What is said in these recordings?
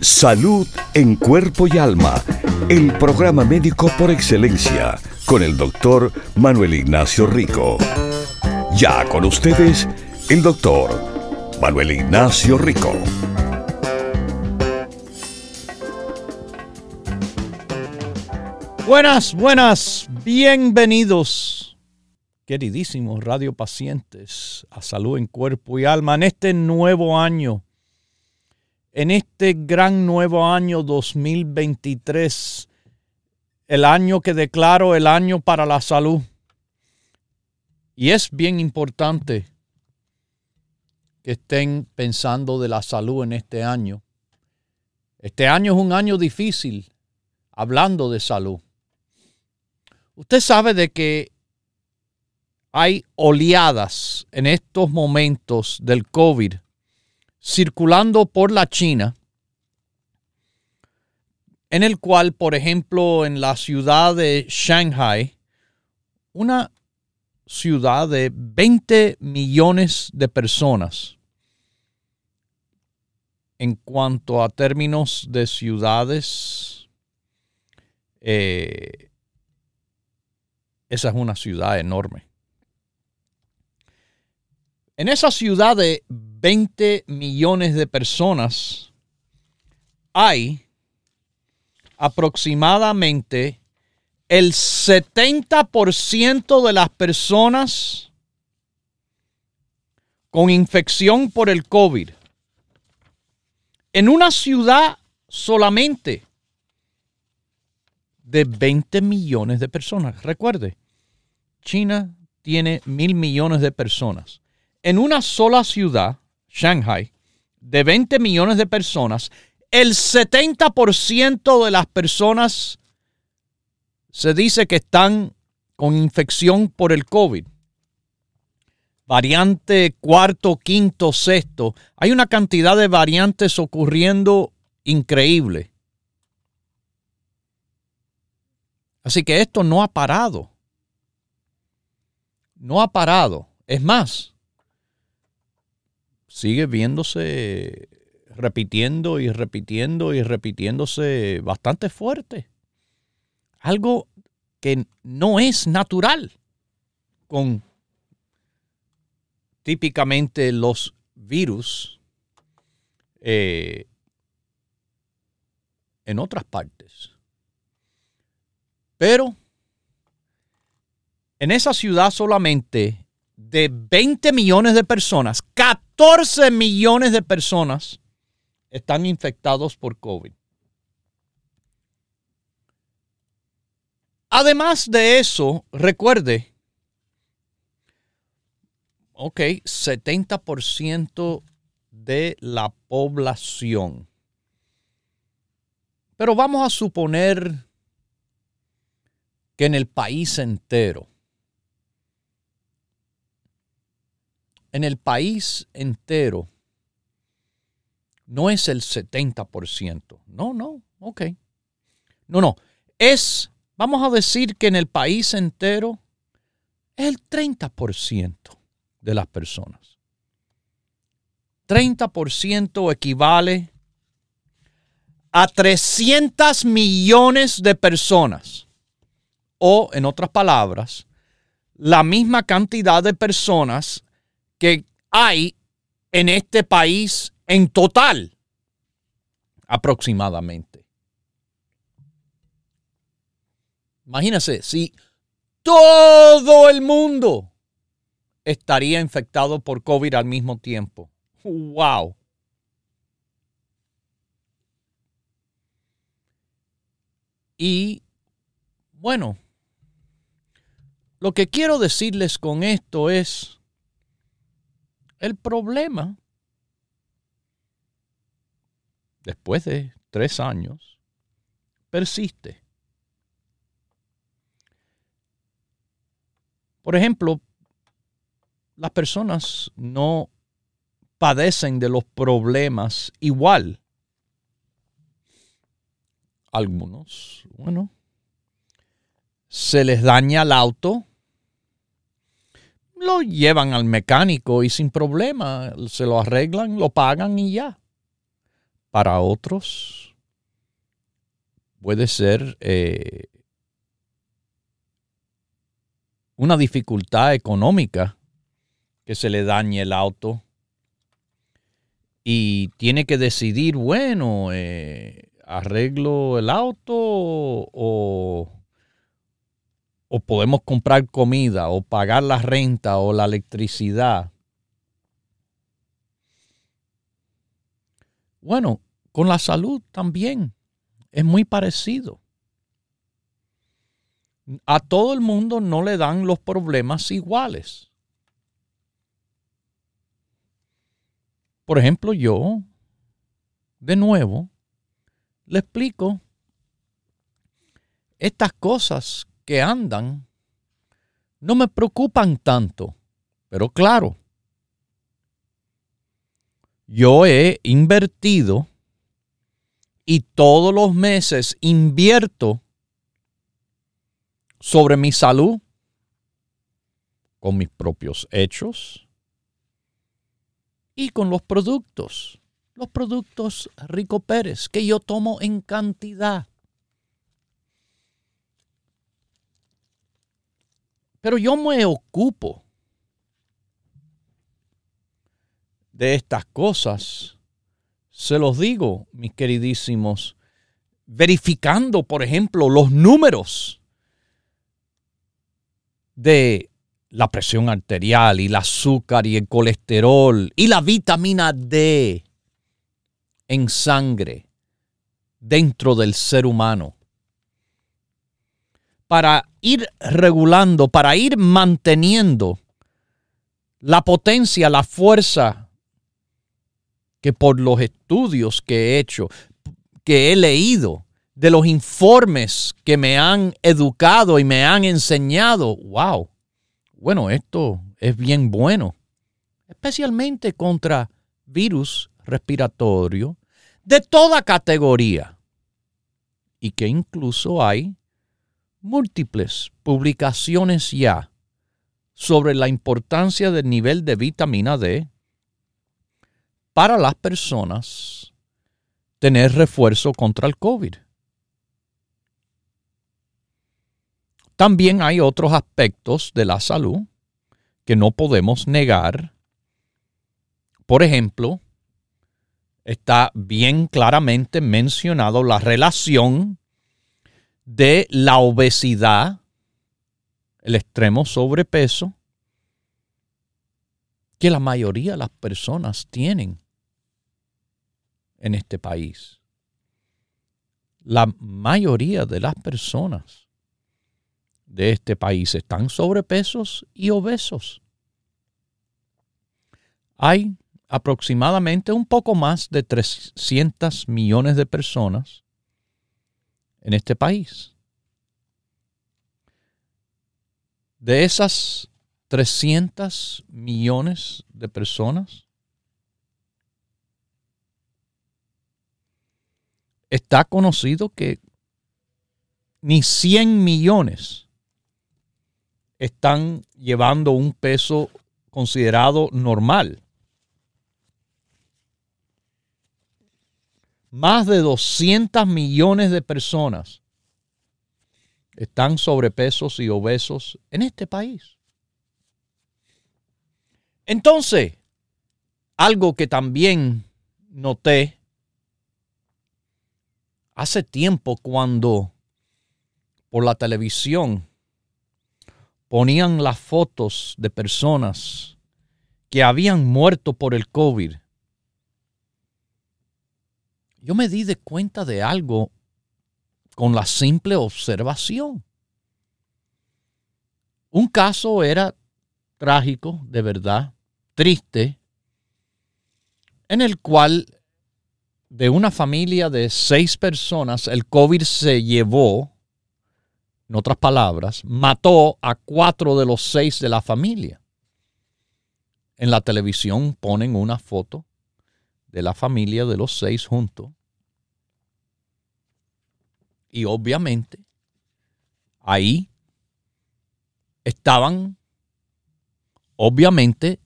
Salud en cuerpo y alma. El programa médico por excelencia con el doctor Manuel Ignacio Rico. Ya con ustedes, el doctor Manuel Ignacio Rico. Buenas, buenas, bienvenidos, queridísimos radiopacientes, a salud en cuerpo y alma en este nuevo año, en este gran nuevo año 2023 el año que declaro el año para la salud. Y es bien importante que estén pensando de la salud en este año. Este año es un año difícil hablando de salud. Usted sabe de que hay oleadas en estos momentos del COVID circulando por la China en el cual, por ejemplo, en la ciudad de Shanghai, una ciudad de 20 millones de personas, en cuanto a términos de ciudades, eh, esa es una ciudad enorme. En esa ciudad de 20 millones de personas hay aproximadamente el 70% de las personas con infección por el COVID en una ciudad solamente de 20 millones de personas. Recuerde, China tiene mil millones de personas. En una sola ciudad, Shanghai, de 20 millones de personas, el 70% de las personas se dice que están con infección por el COVID. Variante cuarto, quinto, sexto. Hay una cantidad de variantes ocurriendo increíble. Así que esto no ha parado. No ha parado. Es más, sigue viéndose repitiendo y repitiendo y repitiéndose bastante fuerte. Algo que no es natural con típicamente los virus eh, en otras partes. Pero en esa ciudad solamente de 20 millones de personas, 14 millones de personas están infectados por COVID. Además de eso, recuerde, ok, 70% de la población. Pero vamos a suponer que en el país entero, en el país entero, no es el 70%. No, no, ok. No, no. Es, vamos a decir que en el país entero es el 30% de las personas. 30% equivale a 300 millones de personas. O, en otras palabras, la misma cantidad de personas que hay en este país en total, aproximadamente. Imagínense, si todo el mundo estaría infectado por COVID al mismo tiempo. ¡Wow! Y bueno, lo que quiero decirles con esto es, el problema después de tres años, persiste. Por ejemplo, las personas no padecen de los problemas igual. Algunos, bueno, se les daña el auto, lo llevan al mecánico y sin problema se lo arreglan, lo pagan y ya. Para otros puede ser eh, una dificultad económica que se le dañe el auto y tiene que decidir, bueno, eh, arreglo el auto o, o podemos comprar comida o pagar la renta o la electricidad. Bueno, con la salud también es muy parecido. A todo el mundo no le dan los problemas iguales. Por ejemplo, yo, de nuevo, le explico estas cosas que andan no me preocupan tanto, pero claro, yo he invertido y todos los meses invierto sobre mi salud con mis propios hechos, y con los productos, los productos Rico Pérez que yo tomo en cantidad. Pero yo me ocupo de estas cosas. Se los digo, mis queridísimos, verificando, por ejemplo, los números de la presión arterial y el azúcar y el colesterol y la vitamina D en sangre dentro del ser humano. Para ir regulando, para ir manteniendo la potencia, la fuerza que por los estudios que he hecho, que he leído, de los informes que me han educado y me han enseñado, wow, bueno, esto es bien bueno, especialmente contra virus respiratorio de toda categoría y que incluso hay múltiples publicaciones ya sobre la importancia del nivel de vitamina D para las personas tener refuerzo contra el COVID. También hay otros aspectos de la salud que no podemos negar. Por ejemplo, está bien claramente mencionado la relación de la obesidad, el extremo sobrepeso, que la mayoría de las personas tienen en este país. La mayoría de las personas de este país están sobrepesos y obesos. Hay aproximadamente un poco más de 300 millones de personas en este país. De esas 300 millones de personas, está conocido que ni 100 millones están llevando un peso considerado normal. Más de 200 millones de personas están sobrepesos y obesos en este país. Entonces, algo que también noté hace tiempo cuando por la televisión ponían las fotos de personas que habían muerto por el COVID, yo me di de cuenta de algo con la simple observación. Un caso era trágico, de verdad, triste, en el cual de una familia de seis personas el COVID se llevó en otras palabras, mató a cuatro de los seis de la familia. En la televisión ponen una foto de la familia de los seis juntos. Y obviamente ahí estaban, obviamente,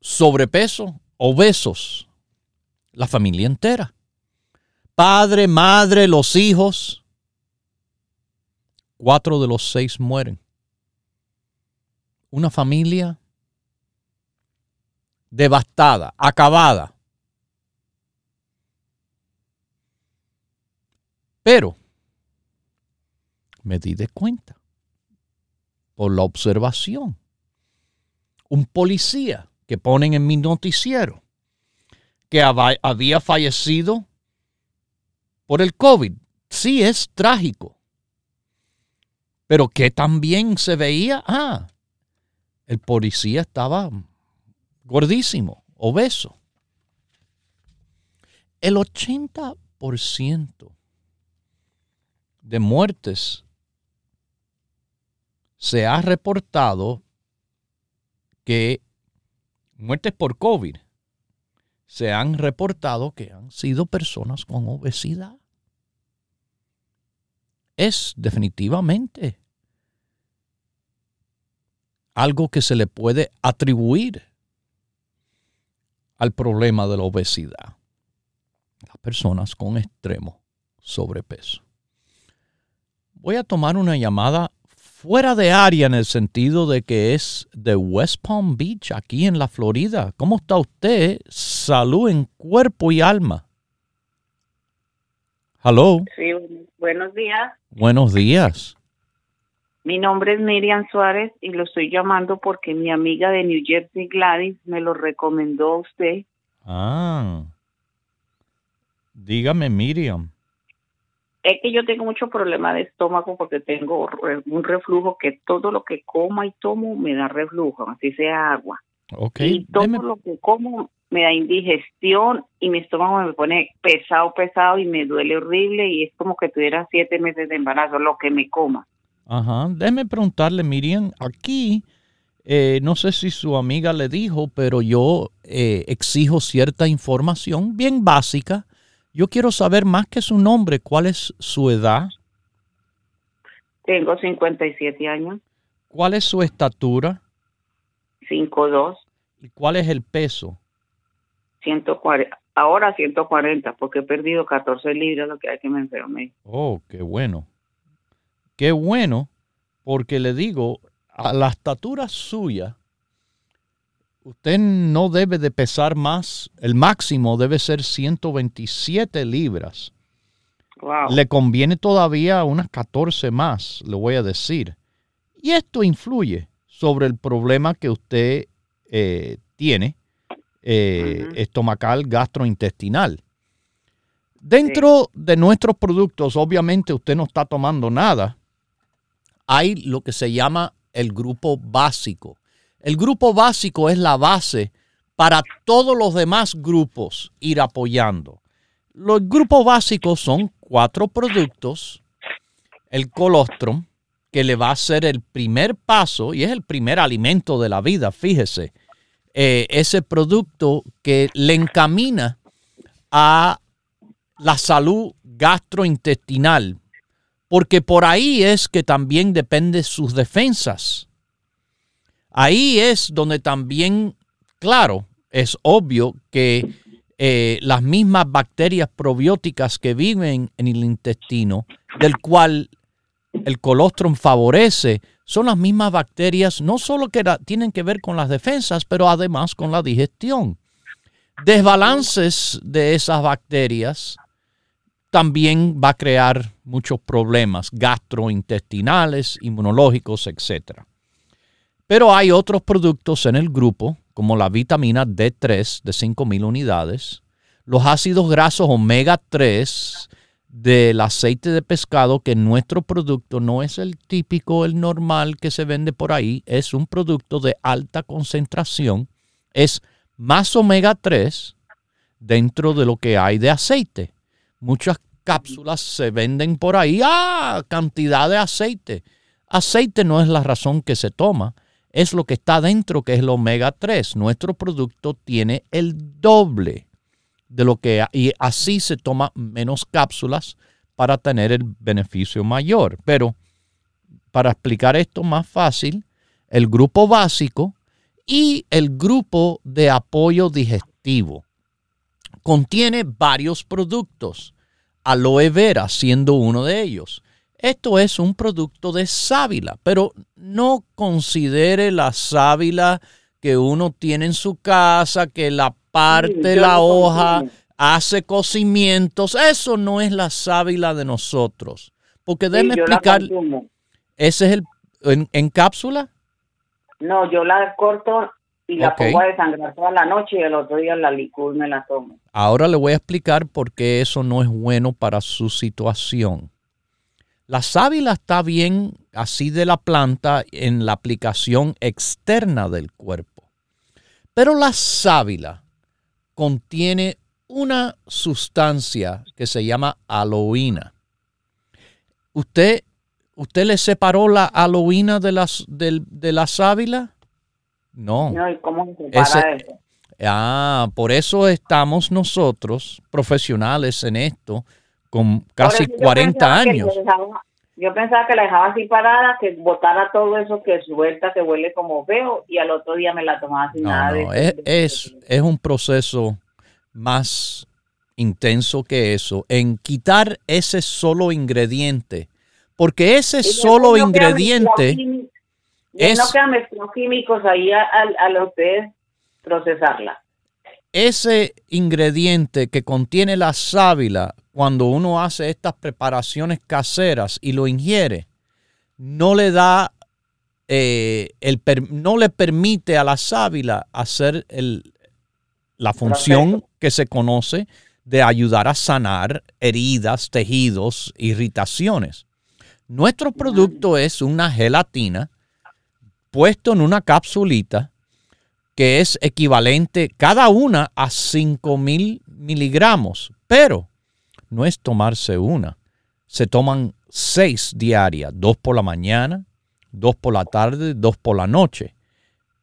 sobrepeso, obesos, la familia entera. Padre, madre, los hijos. Cuatro de los seis mueren. Una familia devastada, acabada. Pero me di de cuenta por la observación. Un policía que ponen en mi noticiero que había fallecido por el COVID. Sí, es trágico. Pero que también se veía, ah, el policía estaba gordísimo, obeso. El 80% de muertes se ha reportado que muertes por COVID se han reportado que han sido personas con obesidad. Es definitivamente algo que se le puede atribuir al problema de la obesidad. Las personas con extremo sobrepeso. Voy a tomar una llamada fuera de área en el sentido de que es de West Palm Beach, aquí en la Florida. ¿Cómo está usted? Salud en cuerpo y alma. Hello. Sí, buenos días. Buenos días. Mi nombre es Miriam Suárez y lo estoy llamando porque mi amiga de New Jersey, Gladys, me lo recomendó a usted. Ah. Dígame, Miriam. Es que yo tengo mucho problema de estómago porque tengo un reflujo que todo lo que coma y tomo me da reflujo, así sea agua. Okay. Y todo lo que como me da indigestión y mi estómago me pone pesado, pesado y me duele horrible y es como que tuviera siete meses de embarazo, lo que me coma. Ajá. Déjeme preguntarle, Miriam, aquí, eh, no sé si su amiga le dijo, pero yo eh, exijo cierta información bien básica. Yo quiero saber más que su nombre, cuál es su edad. Tengo 57 años. ¿Cuál es su estatura? 5'2". ¿Y cuál es el peso? 140. Ahora 140, porque he perdido 14 libras, lo que hay que me enfermé. Oh, qué bueno. Qué bueno, porque le digo, a la estatura suya, usted no debe de pesar más, el máximo debe ser 127 libras. Le conviene todavía unas 14 más, le voy a decir. Y esto influye sobre el problema que usted eh, tiene eh, estomacal gastrointestinal. Dentro de nuestros productos, obviamente usted no está tomando nada, hay lo que se llama el grupo básico. El grupo básico es la base para todos los demás grupos ir apoyando. Los grupos básicos son cuatro productos. El colostrum, que le va a ser el primer paso y es el primer alimento de la vida, fíjese. Eh, ese producto que le encamina a la salud gastrointestinal, porque por ahí es que también depende sus defensas. Ahí es donde también, claro, es obvio que eh, las mismas bacterias probióticas que viven en el intestino, del cual el colostrum favorece, son las mismas bacterias, no solo que tienen que ver con las defensas, pero además con la digestión. Desbalances de esas bacterias también va a crear muchos problemas gastrointestinales, inmunológicos, etc. Pero hay otros productos en el grupo, como la vitamina D3 de 5.000 unidades, los ácidos grasos omega 3 del aceite de pescado, que nuestro producto no es el típico, el normal que se vende por ahí, es un producto de alta concentración, es más omega 3 dentro de lo que hay de aceite muchas cápsulas se venden por ahí. Ah, cantidad de aceite. Aceite no es la razón que se toma, es lo que está dentro, que es el omega 3. Nuestro producto tiene el doble de lo que y así se toma menos cápsulas para tener el beneficio mayor. Pero para explicar esto más fácil, el grupo básico y el grupo de apoyo digestivo contiene varios productos, aloe vera siendo uno de ellos. Esto es un producto de sábila, pero no considere la sábila que uno tiene en su casa, que la parte la hoja, hace cocimientos. Eso no es la sábila de nosotros. Porque déjeme explicar. ¿Ese es el en, cápsula? No, yo la corto y la pongo a desangrar toda la noche y el otro día la licúo y me la tomo. Ahora le voy a explicar por qué eso no es bueno para su situación. La sábila está bien así de la planta en la aplicación externa del cuerpo. Pero la sábila contiene una sustancia que se llama aloína. ¿Usted, usted le separó la aloína de, las, de, la sábila? No. No, ¿y cómo se separa eso? Ah, por eso estamos nosotros, profesionales en esto, con casi 40 años. yo pensaba que la dejaba así parada, que botara todo eso que suelta, que huele como feo, y al otro día me la tomaba sin nada. No, es, es, es un proceso más intenso que eso, en quitar ese solo ingrediente. Porque ese solo ingrediente es... No quedan químicos ahí a, los ustedes procesarla. Ese ingrediente que contiene la sábila, cuando uno hace estas preparaciones caseras y lo ingiere, no le da, eh, el, no le permite a la sábila hacer el, la función que se conoce de ayudar a sanar heridas, tejidos, irritaciones. Nuestro producto es una gelatina puesto en una capsulita que es equivalente cada una a 5000 miligramos, pero no es tomarse una. Se toman seis diarias, dos por la mañana, dos por la tarde, dos por la noche.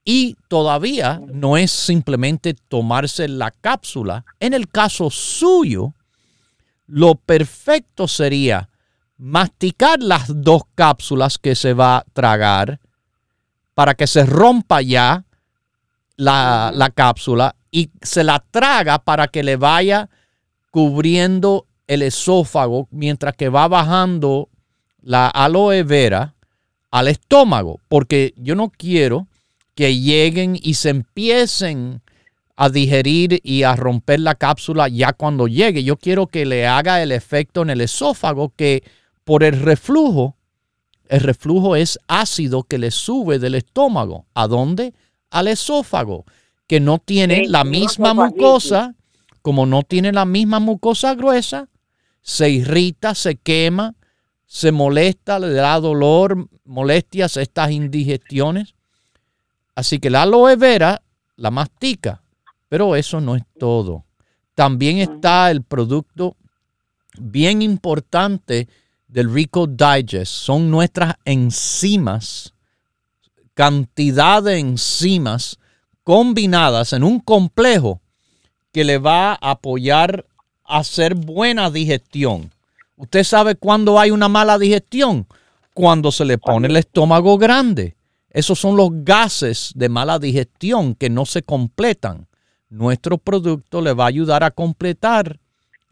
Y todavía no es simplemente tomarse la cápsula. En el caso suyo, lo perfecto sería masticar las dos cápsulas que se va a tragar para que se rompa ya la, la, cápsula y se la traga para que le vaya cubriendo el esófago mientras que va bajando la aloe vera al estómago, porque yo no quiero que lleguen y se empiecen a digerir y a romper la cápsula ya cuando llegue. Yo quiero que le haga el efecto en el esófago que por el reflujo, el reflujo es ácido que le sube del estómago. ¿A dónde? Al esófago, que no tiene la misma mucosa, como no tiene la misma mucosa gruesa, se irrita, se quema, se molesta, le da dolor, molestias, estas indigestiones. Así que la aloe vera la mastica, pero eso no es todo. También está el producto bien importante del Rico Digest. Son nuestras enzimas, cantidad de enzimas combinadas en un complejo que le va a apoyar a hacer buena digestión. ¿Usted sabe cuándo hay una mala digestión? Cuando se le pone el estómago grande. Esos son los gases de mala digestión que no se completan. Nuestro producto le va a ayudar a completar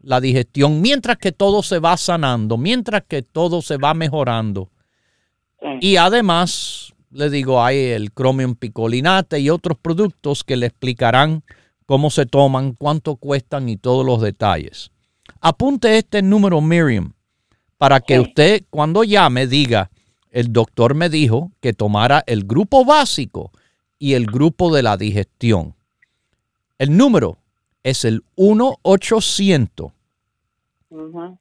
la digestión mientras que todo se va sanando, mientras que todo se va mejorando. Y además, le digo, hay el Chromium picolinate y otros productos que le explicarán cómo se toman, cuánto cuestan y todos los detalles. Apunte este número, Miriam, para que usted cuando llame diga, el doctor me dijo que tomara el grupo básico y el grupo de la digestión. El número es el 1-800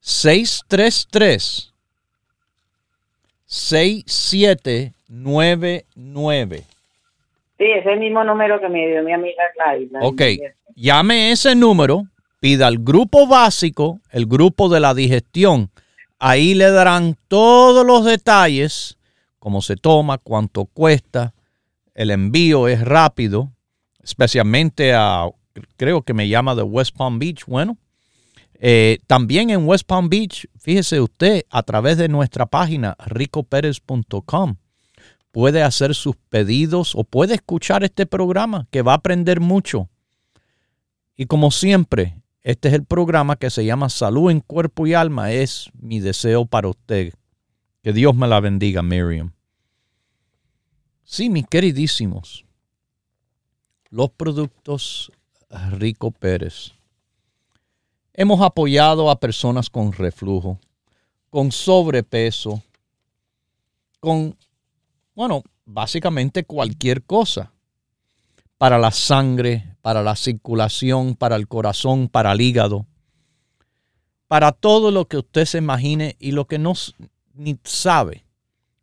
633 6799. Sí, es el mismo número que me dio mi amiga Gladys. Ok, llame ese número pida el grupo básico, el grupo de la digestión. Ahí le darán todos los detalles, cómo se toma, cuánto cuesta, el envío es rápido, especialmente a, creo que me llama de West Palm Beach. Bueno, eh, también en West Palm Beach, fíjese usted, a través de nuestra página ricoperez.com puede hacer sus pedidos o puede escuchar este programa que va a aprender mucho. Y como siempre, este es el programa que se llama Salud en Cuerpo y Alma. Es mi deseo para usted. Que Dios me la bendiga, Miriam. Sí, mis queridísimos, los productos Rico Pérez. Hemos apoyado a personas con reflujo, con sobrepeso, con, bueno, básicamente cualquier cosa. Para la sangre, para la circulación, para el corazón, para el hígado. Para todo lo que usted se imagine y lo que no sabe.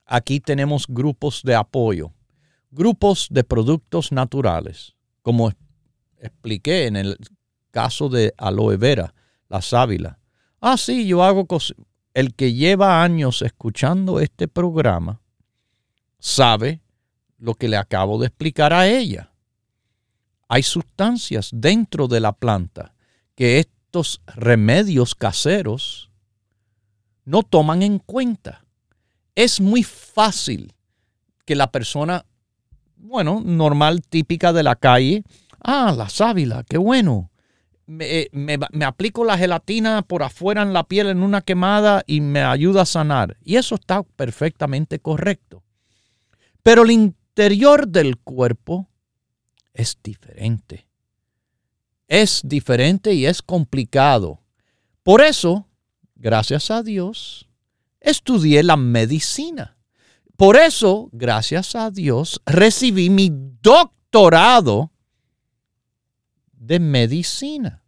Aquí tenemos grupos de apoyo, grupos de productos naturales, como expliqué en el caso de aloe vera, la sábila. Ah, sí, yo hago cosas. El que lleva años escuchando este programa sabe lo que le acabo de explicar a ella. Hay sustancias dentro de la planta que estos remedios caseros no toman en cuenta. Es muy fácil que la persona, bueno, normal, típica de la calle, ah, la sábila, qué bueno me, me, aplico la gelatina por afuera en la piel en una quemada y me ayuda a sanar. Y eso está perfectamente correcto. Pero el interior del cuerpo es diferente. Es diferente y es complicado. Por eso, gracias a Dios, estudié la medicina. Por eso, gracias a Dios, recibí mi doctorado de medicina.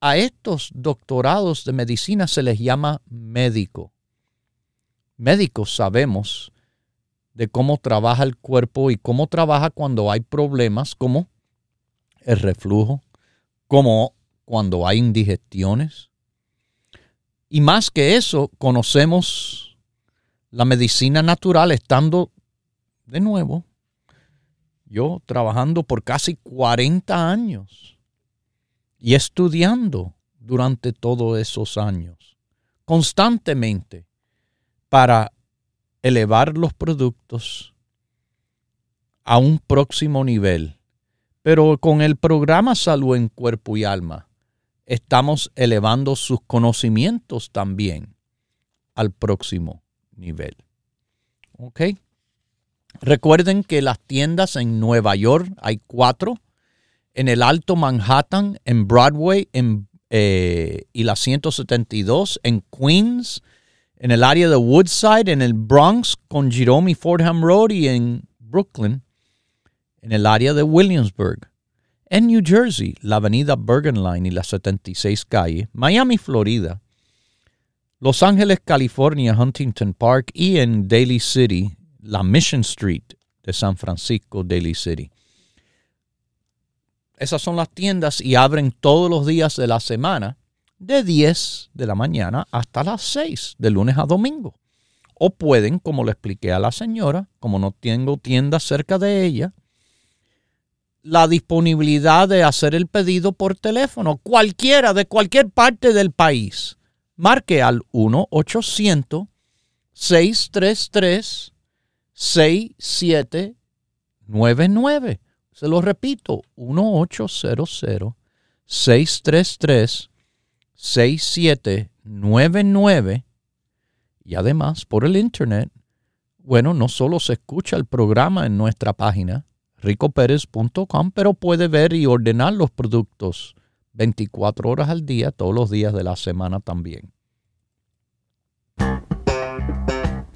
A estos doctorados de medicina se les llama médico. Médicos sabemos de cómo trabaja el cuerpo y cómo trabaja cuando hay problemas como el reflujo, como cuando hay indigestiones. Y más que eso, conocemos la medicina natural estando de nuevo yo trabajando por casi 40 años y estudiando durante todos esos años, constantemente, para elevar los productos a un próximo nivel. Pero con el programa Salud en Cuerpo y Alma, estamos elevando sus conocimientos también al próximo nivel. ¿Ok? Recuerden que las tiendas en Nueva York hay cuatro, en el Alto Manhattan, en Broadway en, eh, y la 172, en Queens, en el área de Woodside, en el Bronx con Jerome Fordham Road y en Brooklyn, en el área de Williamsburg. En New Jersey, la avenida Bergen Line y la 76 calle, Miami, Florida, Los Ángeles, California, Huntington Park y en Daly City, la Mission Street de San Francisco, Daly City. Esas son las tiendas y abren todos los días de la semana, de 10 de la mañana hasta las 6, de lunes a domingo. O pueden, como le expliqué a la señora, como no tengo tienda cerca de ella, la disponibilidad de hacer el pedido por teléfono, cualquiera de cualquier parte del país. Marque al 1-800-633 6799. Se lo repito, 1-800-633-6799. Y además, por el Internet, bueno, no solo se escucha el programa en nuestra página, ricoperez.com, pero puede ver y ordenar los productos 24 horas al día, todos los días de la semana también.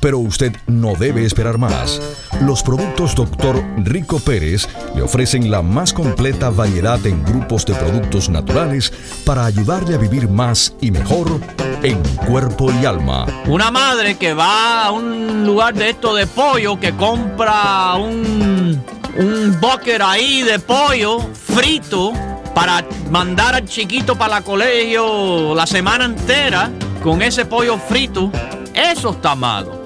pero usted no debe esperar más. Los productos Dr. Rico Pérez le ofrecen la más completa variedad en grupos de productos naturales para ayudarle a vivir más y mejor en cuerpo y alma. Una madre que va a un lugar de esto de pollo, que compra un, un ahí de pollo frito para mandar al chiquito para el colegio la semana entera con ese pollo frito, eso está malo.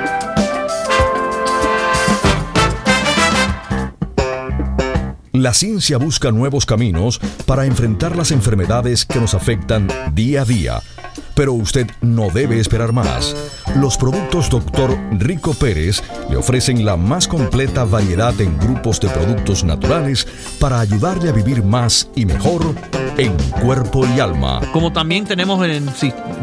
La ciencia busca nuevos caminos para enfrentar las enfermedades que nos afectan día a día pero usted no debe esperar más. Los productos Dr. Rico Pérez le ofrecen la más completa variedad en grupos de productos naturales para ayudarle a vivir más y mejor en cuerpo y alma. Como también tenemos el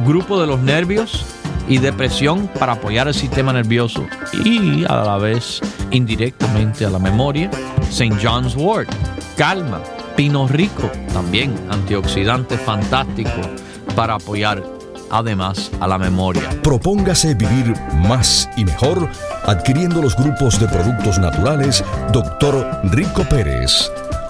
grupo de los nervios y depresión para apoyar el sistema nervioso y a la vez indirectamente a la memoria. St. John's Wort, calma, pino rico, también antioxidante fantástico para apoyar además a la memoria. Propóngase vivir más y mejor adquiriendo los grupos de productos naturales Dr. Rico Pérez.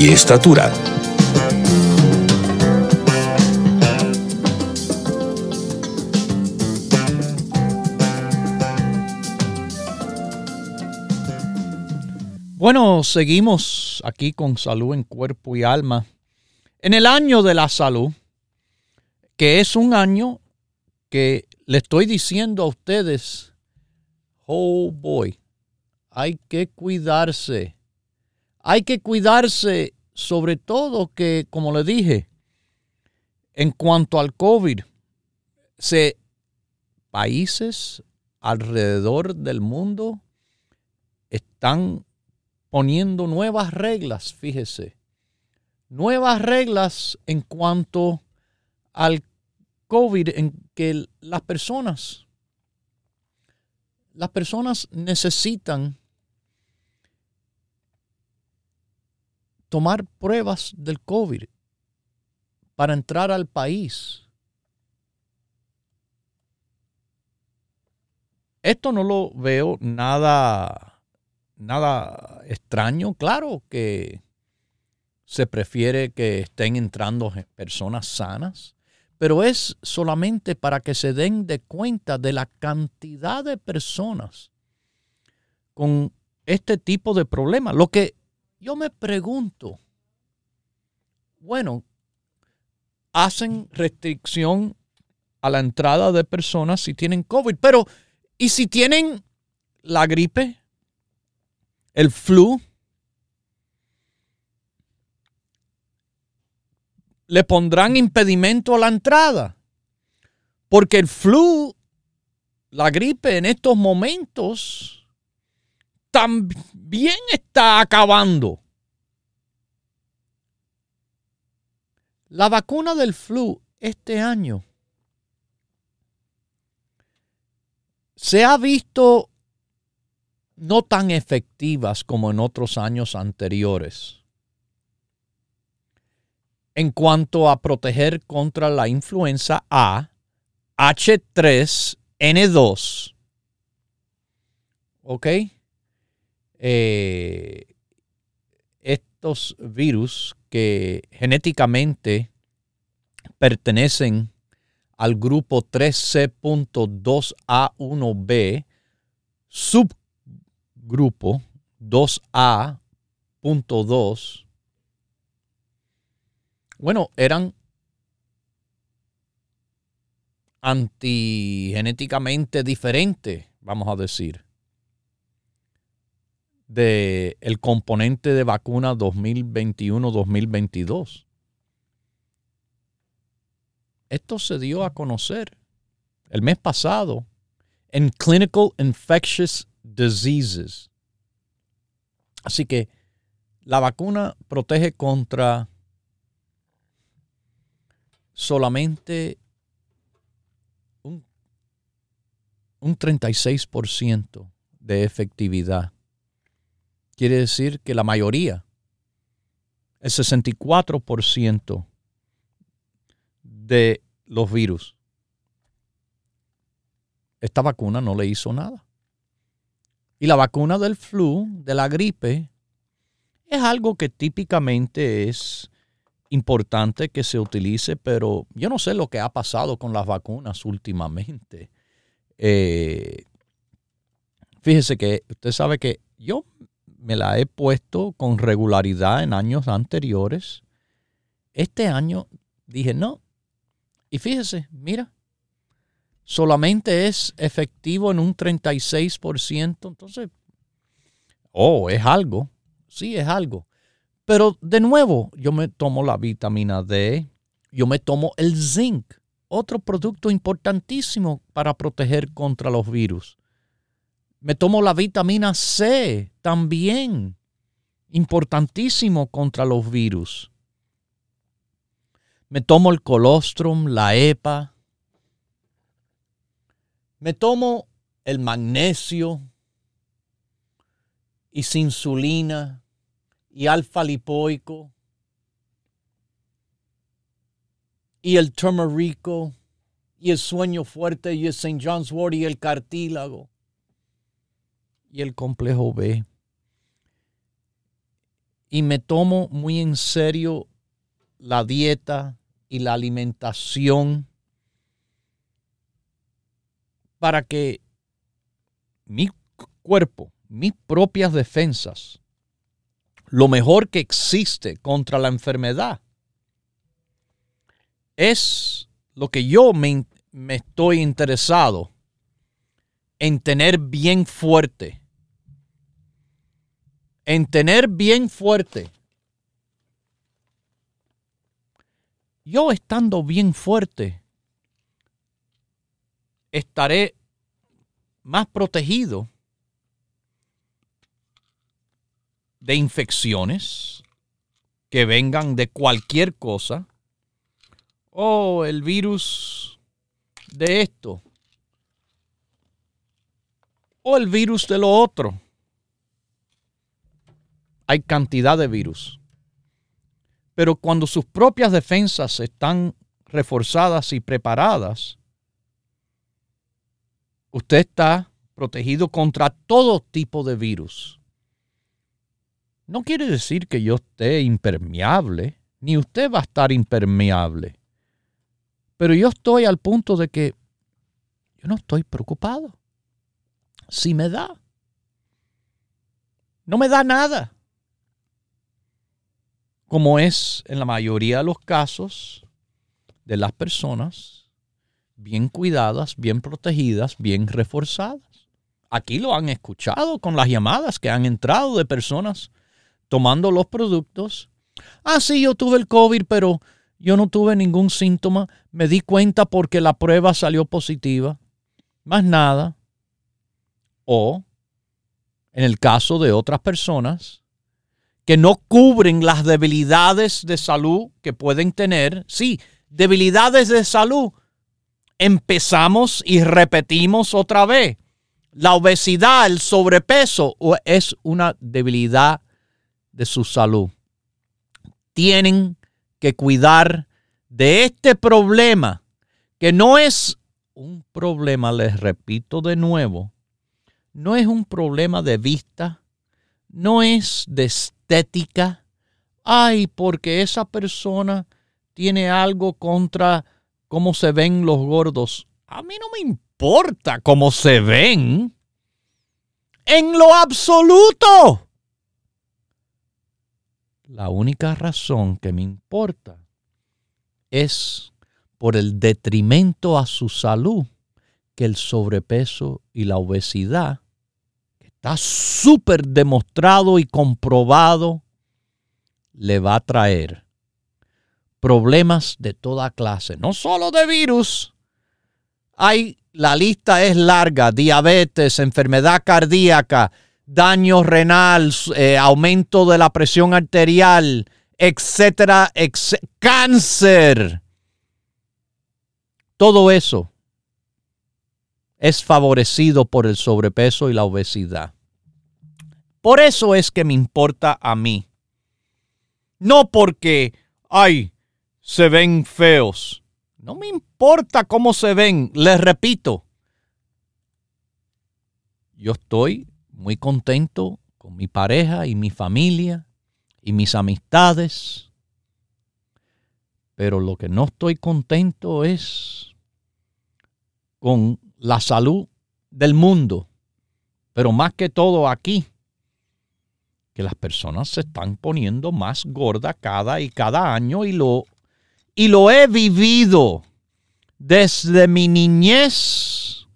y estatura. Bueno, seguimos aquí con salud en cuerpo y alma. En el año de la salud, que es un año que le estoy diciendo a ustedes, oh boy, hay que cuidarse. Hay que cuidarse sobre todo que, como le dije, en cuanto al COVID, se, países alrededor del mundo están poniendo nuevas reglas, fíjese, nuevas reglas en cuanto al COVID, en que las personas, las personas necesitan tomar pruebas del COVID para entrar al país. Esto no lo veo nada nada extraño. Claro que se prefiere que estén entrando personas sanas, pero es solamente para que se den de cuenta de la cantidad de personas con este tipo de problemas. Lo que yo me pregunto, bueno, hacen restricción a la entrada de personas si tienen COVID, pero ¿y si tienen la gripe? el flu, le pondrán impedimento a la entrada. Porque el flu, la gripe en estos momentos, también está acabando. La vacuna del flu este año se ha visto no tan efectivas como en otros años anteriores. En cuanto a proteger contra la influenza A, H3N2, ¿ok? Eh, estos virus que genéticamente pertenecen al grupo 3C.2A1B, sub grupo 2A.2, bueno, eran antigenéticamente diferentes, vamos a decir, del el componente de vacuna 2021-2022. Esto se dio a conocer el mes pasado en Clinical Infectious diseases. Así que la vacuna protege contra solamente un, un 36% de efectividad. Quiere decir que la mayoría, el 64% de los virus, esta vacuna no le hizo nada. Y la vacuna del flu, de la gripe, es algo que típicamente es importante que se utilice, pero yo no sé lo que ha pasado con las vacunas últimamente. Eh, fíjese que usted sabe que yo me la he puesto con regularidad en años anteriores. Este año dije no. Y fíjese, mira, solamente es efectivo en un 36%, entonces, oh, es algo, sí, es algo. Pero de nuevo, yo me tomo la vitamina D, yo me tomo el zinc, otro producto importantísimo para proteger contra los virus. Me tomo la vitamina C también, importantísimo contra los virus. Me tomo el colostrum, la EPA, me tomo el magnesio, y insulina y alfa lipoico y el turmerico y el sueño fuerte y el St. John's wort y el cartílago y el complejo B. Y me tomo muy en serio la dieta y la alimentación para que mi cuerpo, mis propias defensas, lo mejor que existe contra la enfermedad, es lo que yo me, me estoy interesado en tener bien fuerte. En tener bien fuerte. Yo estando bien fuerte, estaré más protegido de infecciones que vengan de cualquier cosa. O el virus de esto. O el virus de lo otro. Hay cantidad de virus. Pero cuando sus propias defensas están reforzadas y preparadas, usted está protegido contra todo tipo de virus. No quiere decir que yo esté impermeable, ni usted va a estar impermeable. Pero yo estoy al punto de que yo no estoy preocupado. Si me da. No me da nada. Como es en la mayoría de los casos de las personas bien cuidadas, bien protegidas, bien reforzadas. Aquí lo han escuchado con las llamadas que han entrado de personas tomando los productos. Ah, sí, yo tuve el COVID, pero yo no tuve ningún síntoma. Me di cuenta porque la prueba salió positiva. Más nada. O, en el caso de otras personas, que no cubren las debilidades de salud que pueden tener. Sí, debilidades de salud empezamos y repetimos otra vez. La obesidad, el sobrepeso es una debilidad de su salud. Tienen que cuidar de este problema, que no es un problema, les repito de nuevo, no es un problema de vista, no es de estética. Ay, porque esa persona tiene algo contra cómo se ven los gordos. A mí no me importa cómo se ven. En lo absoluto. La única razón que me importa es por el detrimento a su salud que el sobrepeso y la obesidad, está súper demostrado y comprobado, le va a traer problemas de toda clase, no solo de virus. Hay, la lista es larga, diabetes, enfermedad cardíaca, daño renal, eh, aumento de la presión arterial, etcétera, cáncer. Todo eso es favorecido por el sobrepeso y la obesidad. Por eso es que me importa a mí. No porque, ay, se ven feos. No me importa cómo se ven, les repito. Yo estoy muy contento con mi pareja y mi familia y mis amistades. Pero lo que no estoy contento es con la salud del mundo. Pero más que todo aquí, que las personas se están poniendo más gordas cada y cada año y lo y lo he vivido desde mi niñez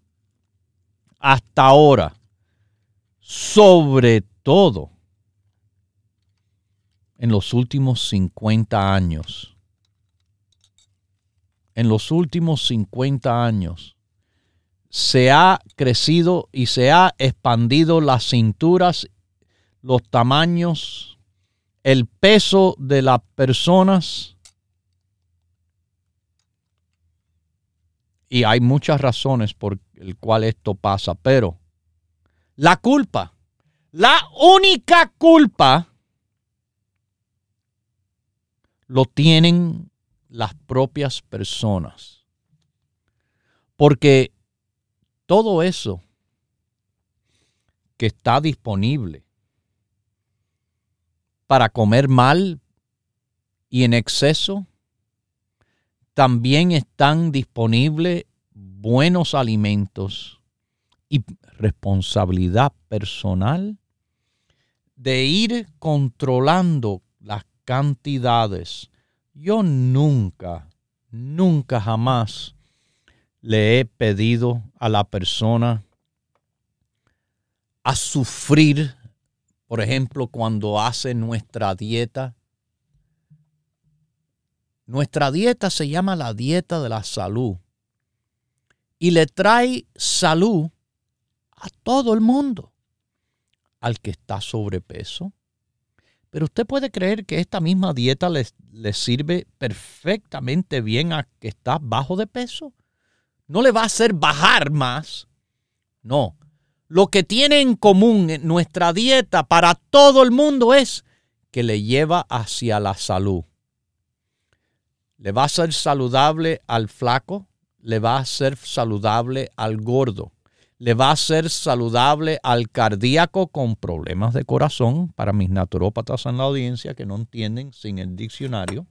hasta ahora, sobre todo en los últimos 50 años. En los últimos 50 años se ha crecido y se ha expandido las cinturas, los tamaños, el peso de las personas Y hay muchas razones por el cual esto pasa, pero la culpa, La única culpa lo tienen las propias personas. Porque todo eso que está disponible para comer mal y en exceso, también están disponibles buenos alimentos y responsabilidad personal de ir controlando las cantidades. Yo nunca, nunca jamás le he pedido a la persona a sufrir, por ejemplo, cuando hace nuestra dieta. Nuestra dieta se llama la dieta de la salud y le trae salud a todo el mundo, al que está sobrepeso. Pero usted puede creer que esta misma dieta le, sirve perfectamente bien a que está bajo de peso. No le va a hacer bajar más. No. Lo que tiene en común nuestra dieta para todo el mundo es que le lleva hacia la salud. Le va a ser saludable al flaco, le va a ser saludable al gordo, le va a ser saludable al cardíaco con problemas de corazón, para mis naturópatas en la audiencia que no entienden sin el diccionario,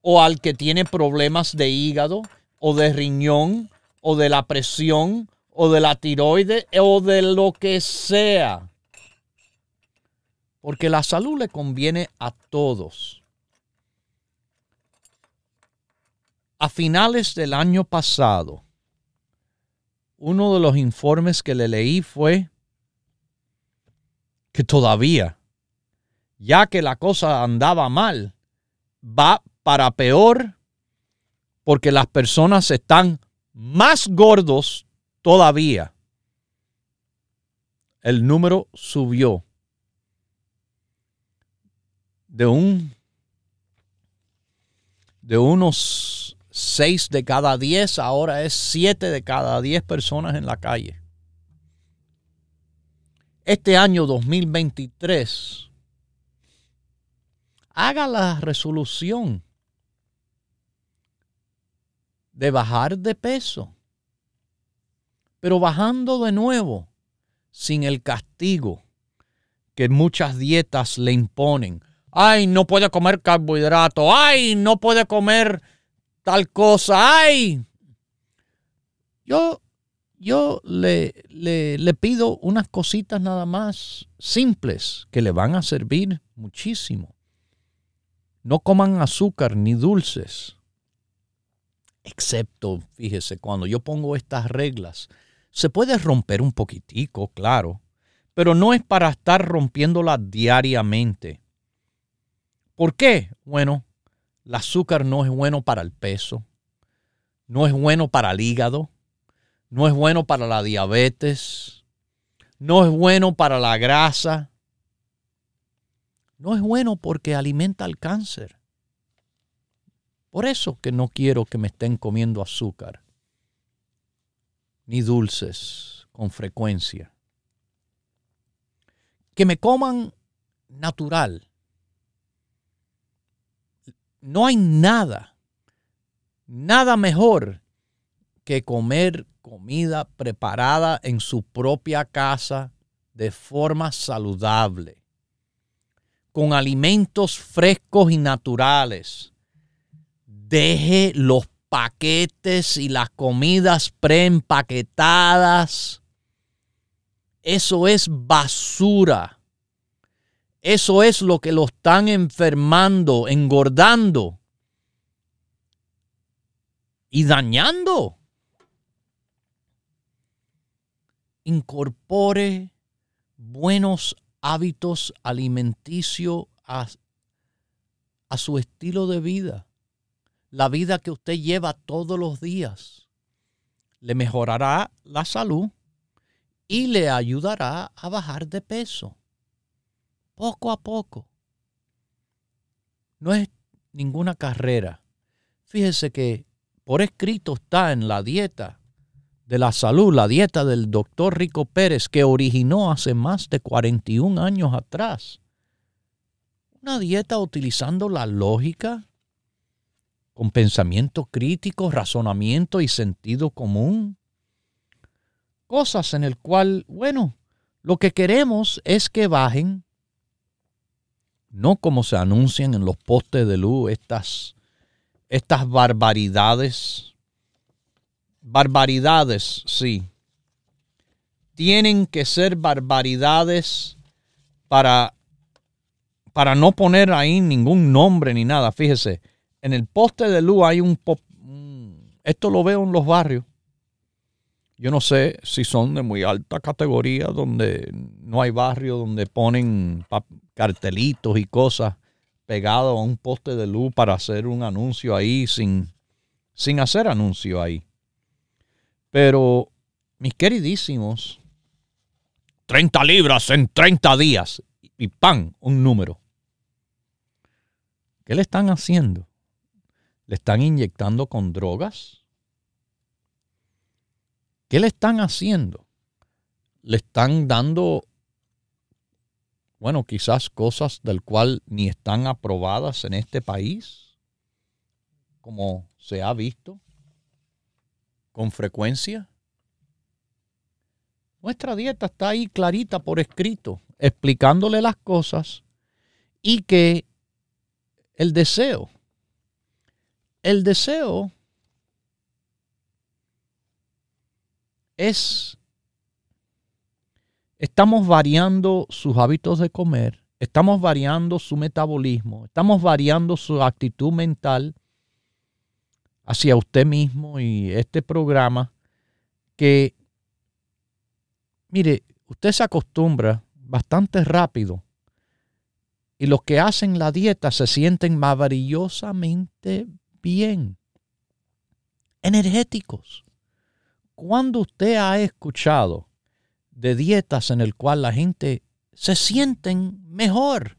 o al que tiene problemas de hígado o de riñón o de la presión o de la tiroide o de lo que sea. Porque la salud le conviene a todos. A finales del año pasado, uno de los informes que le leí fue que todavía, ya que la cosa andaba mal, va para peor porque las personas están más gordos todavía. El número subió de un de unos 6 de cada 10, ahora es 7 de cada 10 personas en la calle. Este año 2023, haga la resolución de bajar de peso, pero bajando de nuevo, sin el castigo que muchas dietas le imponen. Ay, no puede comer carbohidrato. Ay, no puede comer tal cosa hay. Yo, yo le, le, le pido unas cositas nada más simples que le van a servir muchísimo. No coman azúcar ni dulces. Excepto, fíjese, cuando yo pongo estas reglas, se puede romper un poquitico, claro, pero no es para estar rompiéndolas diariamente. ¿Por qué? Bueno, el azúcar no es bueno para el peso, no es bueno para el hígado, no es bueno para la diabetes, no es bueno para la grasa, no es bueno porque alimenta el cáncer. Por eso que no quiero que me estén comiendo azúcar ni dulces con frecuencia. Que me coman natural no hay nada, nada mejor que comer comida preparada en su propia casa de forma saludable, con alimentos frescos y naturales. Deje los paquetes y las comidas preempaquetadas. Eso es basura. Eso es lo que lo están enfermando, engordando y dañando. Incorpore buenos hábitos alimenticios a, a su estilo de vida. La vida que usted lleva todos los días le mejorará la salud y le ayudará a bajar de peso poco a poco. No es ninguna carrera. Fíjese que por escrito está en la dieta de la salud, la dieta del doctor Rico Pérez, que originó hace más de 41 años atrás. Una dieta utilizando la lógica, con pensamiento crítico, razonamiento y sentido común. Cosas en el cual, bueno, lo que queremos es que bajen, no como se anuncian en los postes de luz estas, estas barbaridades. Barbaridades, sí. Tienen que ser barbaridades para, para no poner ahí ningún nombre ni nada. Fíjese, en el poste de luz hay un... Esto lo veo en los barrios. Yo no sé si son de muy alta categoría, donde no hay barrio, donde ponen cartelitos y cosas pegados a un poste de luz para hacer un anuncio ahí sin, sin hacer anuncio ahí. Pero, mis queridísimos, 30 libras en 30 días y pan, un número. ¿Qué le están haciendo? ¿Le están inyectando con drogas? ¿Qué le están haciendo? Le están dando, bueno, quizás cosas del cual ni están aprobadas en este país, como se ha visto con frecuencia. Nuestra dieta está ahí clarita por escrito, explicándole las cosas y que el deseo el deseo es, estamos variando sus hábitos de comer, estamos variando su metabolismo, estamos variando su actitud mental hacia usted mismo y este programa que, mire, usted se acostumbra bastante rápido y los que hacen la dieta se sienten maravillosamente bien, energéticos. cuando usted ha escuchado de dietas en el cual la gente se sienten mejor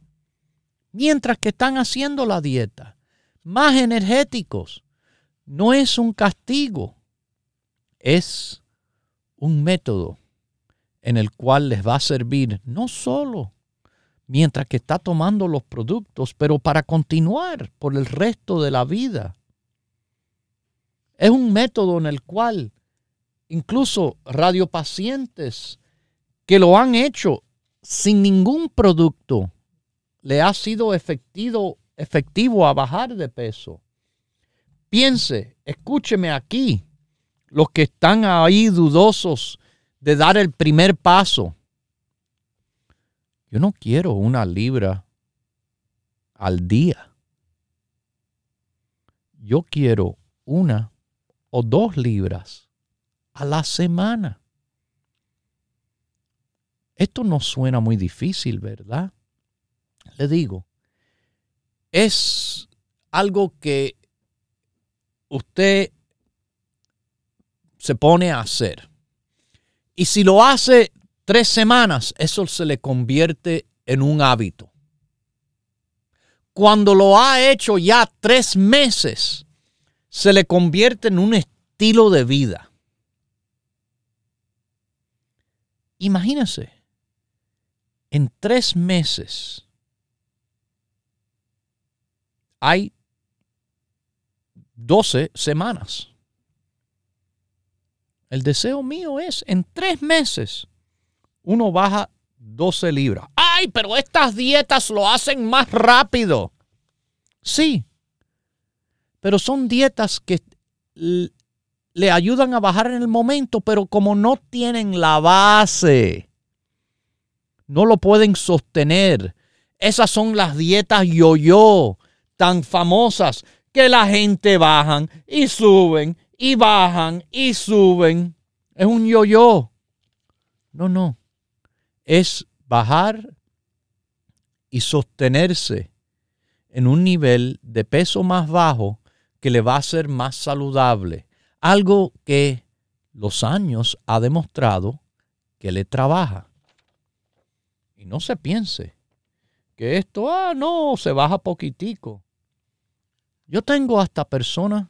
mientras que están haciendo la dieta? Más energéticos. No es un castigo, es un método en el cual les va a servir no solo mientras que está tomando los productos, pero para continuar por el resto de la vida. Es un método en el cual incluso radiopacientes que lo han hecho sin ningún producto le ha sido efectivo, efectivo a bajar de peso. Piense, escúcheme aquí, los que están ahí dudosos de dar el primer paso. Yo no quiero una libra al día. Yo quiero una o dos libras a la semana. Esto no suena muy difícil, ¿verdad? Le digo, es algo que usted se pone a hacer. Y si lo hace tres semanas, eso se le convierte en un hábito. Cuando lo ha hecho ya tres meses, se le convierte en un estilo de vida. Imagínense, en tres meses hay 12 semanas. El deseo mío es en tres meses uno baja 12 libras. ¡Ay, pero estas dietas lo hacen más rápido! Sí, pero son dietas que le ayudan a bajar en el momento, pero como no tienen la base, no lo pueden sostener. Esas son las dietas yo-yo tan famosas que la gente bajan y suben y bajan y suben. Es un yo-yo. No, no es bajar y sostenerse en un nivel de peso más bajo que le va a ser más saludable. Algo que los años ha demostrado que le trabaja. Y no se piense que esto, ah, no, se baja poquitico. Yo tengo hasta personas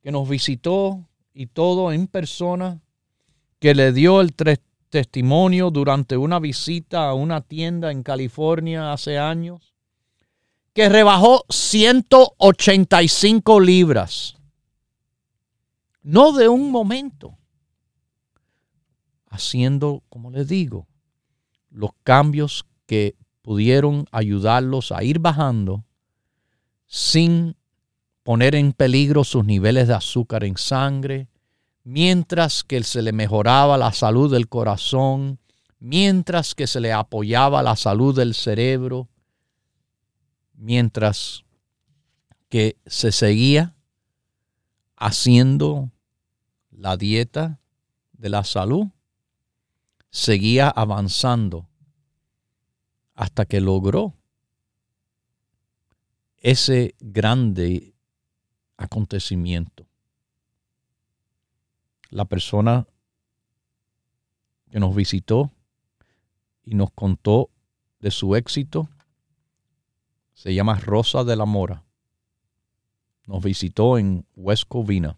que nos visitó y todo en persona, que le dio el testimonio durante una visita a una tienda en California hace años, que rebajó 185 libras. No de un momento. Haciendo, como les digo, los cambios que pudieron ayudarlos a ir bajando sin poner en peligro sus niveles de azúcar en sangre, mientras que se le mejoraba la salud del corazón, mientras que se le apoyaba la salud del cerebro, mientras que se seguía haciendo la dieta de la salud, seguía avanzando hasta que logró ese grande acontecimiento. La persona que nos visitó y nos contó de su éxito se llama Rosa de la Mora. Nos visitó en West Covina.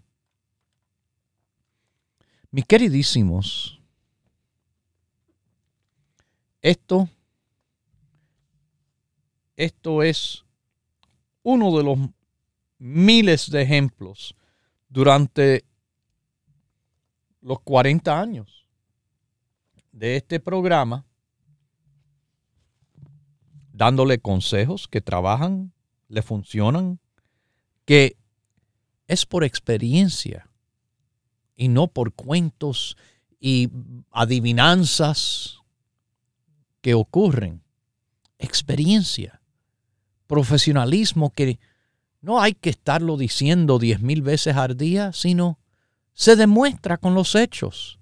Mis queridísimos, esto, esto es uno de los miles de ejemplos durante los 40 años de este programa, dándole consejos que trabajan, le funcionan, que es por experiencia y no por cuentos y adivinanzas que ocurren. Experiencia, profesionalismo que no hay que estarlo diciendo diez mil veces al día, sino se demuestra con los hechos.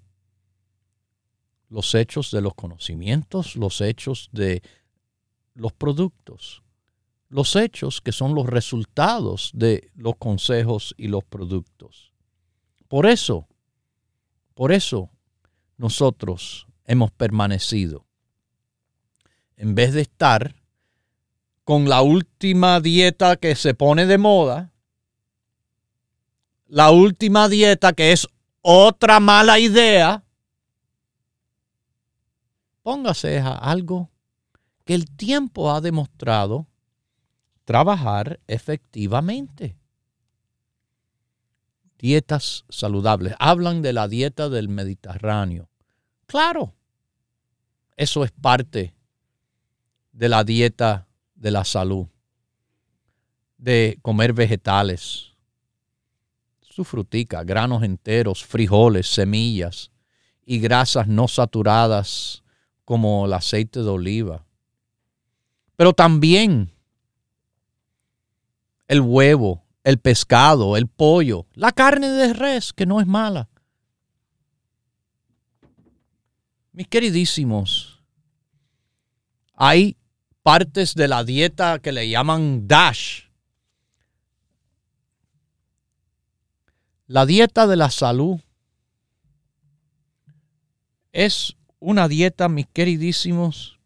Los hechos de los conocimientos, los hechos de los productos, los hechos que son los resultados de los consejos y los productos. Por eso, por eso nosotros hemos permanecido. En vez de estar con la última dieta que se pone de moda, la última dieta que es otra mala idea, póngase a algo que el tiempo ha demostrado trabajar efectivamente. Dietas saludables. Hablan de la dieta del Mediterráneo. Claro, eso es parte de la dieta de la salud, de comer vegetales, su frutica, granos enteros, frijoles, semillas y grasas no saturadas como el aceite de oliva. Pero también el huevo, el pescado, el pollo, la carne de res, que no es mala. Mis queridísimos, hay partes de la dieta que le llaman DASH. La dieta de la salud es una dieta, mis queridísimos,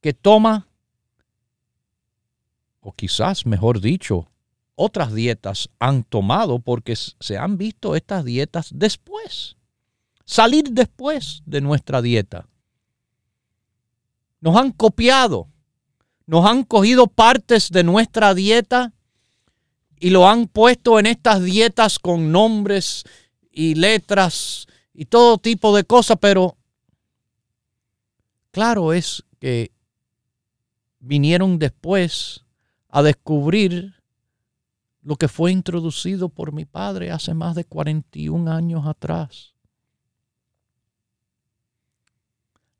que toma, o quizás mejor dicho, otras dietas han tomado porque se han visto estas dietas después, salir después de nuestra dieta. Nos han copiado nos han cogido partes de nuestra dieta y lo han puesto en estas dietas con nombres y letras y todo tipo de cosas, pero claro es que vinieron después a descubrir lo que fue introducido por mi padre hace más de 41 años atrás.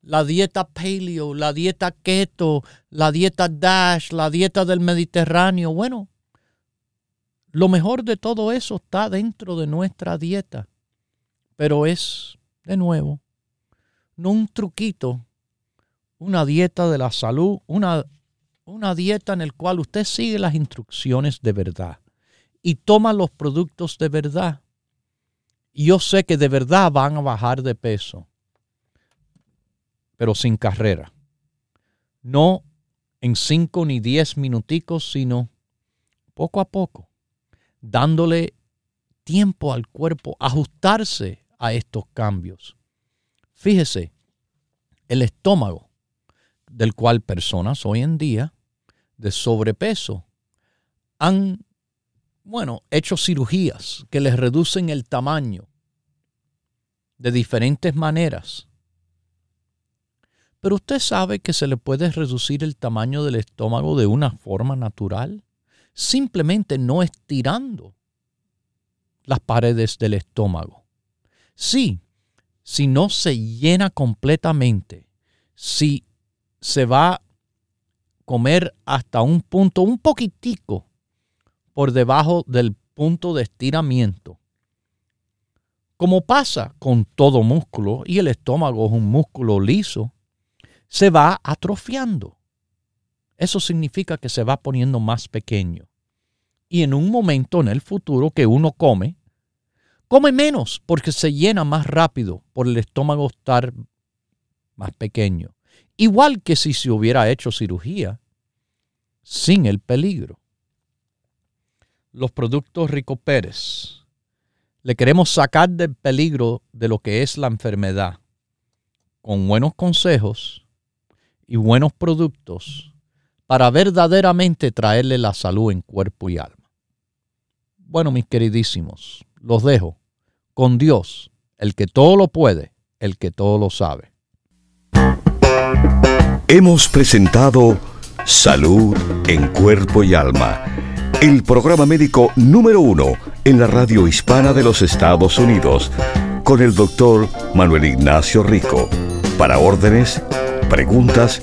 la dieta paleo, la dieta keto, la dieta DASH, la dieta del Mediterráneo. Bueno, lo mejor de todo eso está dentro de nuestra dieta, pero es, de nuevo, no un truquito, una dieta de la salud, una, una dieta en la cual usted sigue las instrucciones de verdad y toma los productos de verdad. Y yo sé que de verdad van a bajar de peso pero sin carrera. No en cinco ni diez minuticos, sino poco a poco, dándole tiempo al cuerpo ajustarse a estos cambios. Fíjese, el estómago, del cual personas hoy en día de sobrepeso han, bueno, hecho cirugías que les reducen el tamaño de diferentes maneras. Pero usted sabe que se le puede reducir el tamaño del estómago de una forma natural, simplemente no estirando las paredes del estómago. Sí, si no se llena completamente, si se va a comer hasta un punto, un poquitico por debajo del punto de estiramiento, como pasa con todo músculo, y el estómago es un músculo liso, se va atrofiando. Eso significa que se va poniendo más pequeño. Y en un momento en el futuro que uno come, come menos porque se llena más rápido por el estómago estar más pequeño. Igual que si se hubiera hecho cirugía sin el peligro. Los productos Rico Pérez le queremos sacar del peligro de lo que es la enfermedad con buenos consejos y buenos productos para verdaderamente traerle la salud en cuerpo y alma. Bueno, mis queridísimos, los dejo con Dios, el que todo lo puede, el que todo lo sabe. Hemos presentado Salud en Cuerpo y Alma el programa médico número uno en la radio hispana de los Estados Unidos, con el doctor Manuel Ignacio Rico. Para órdenes, preguntas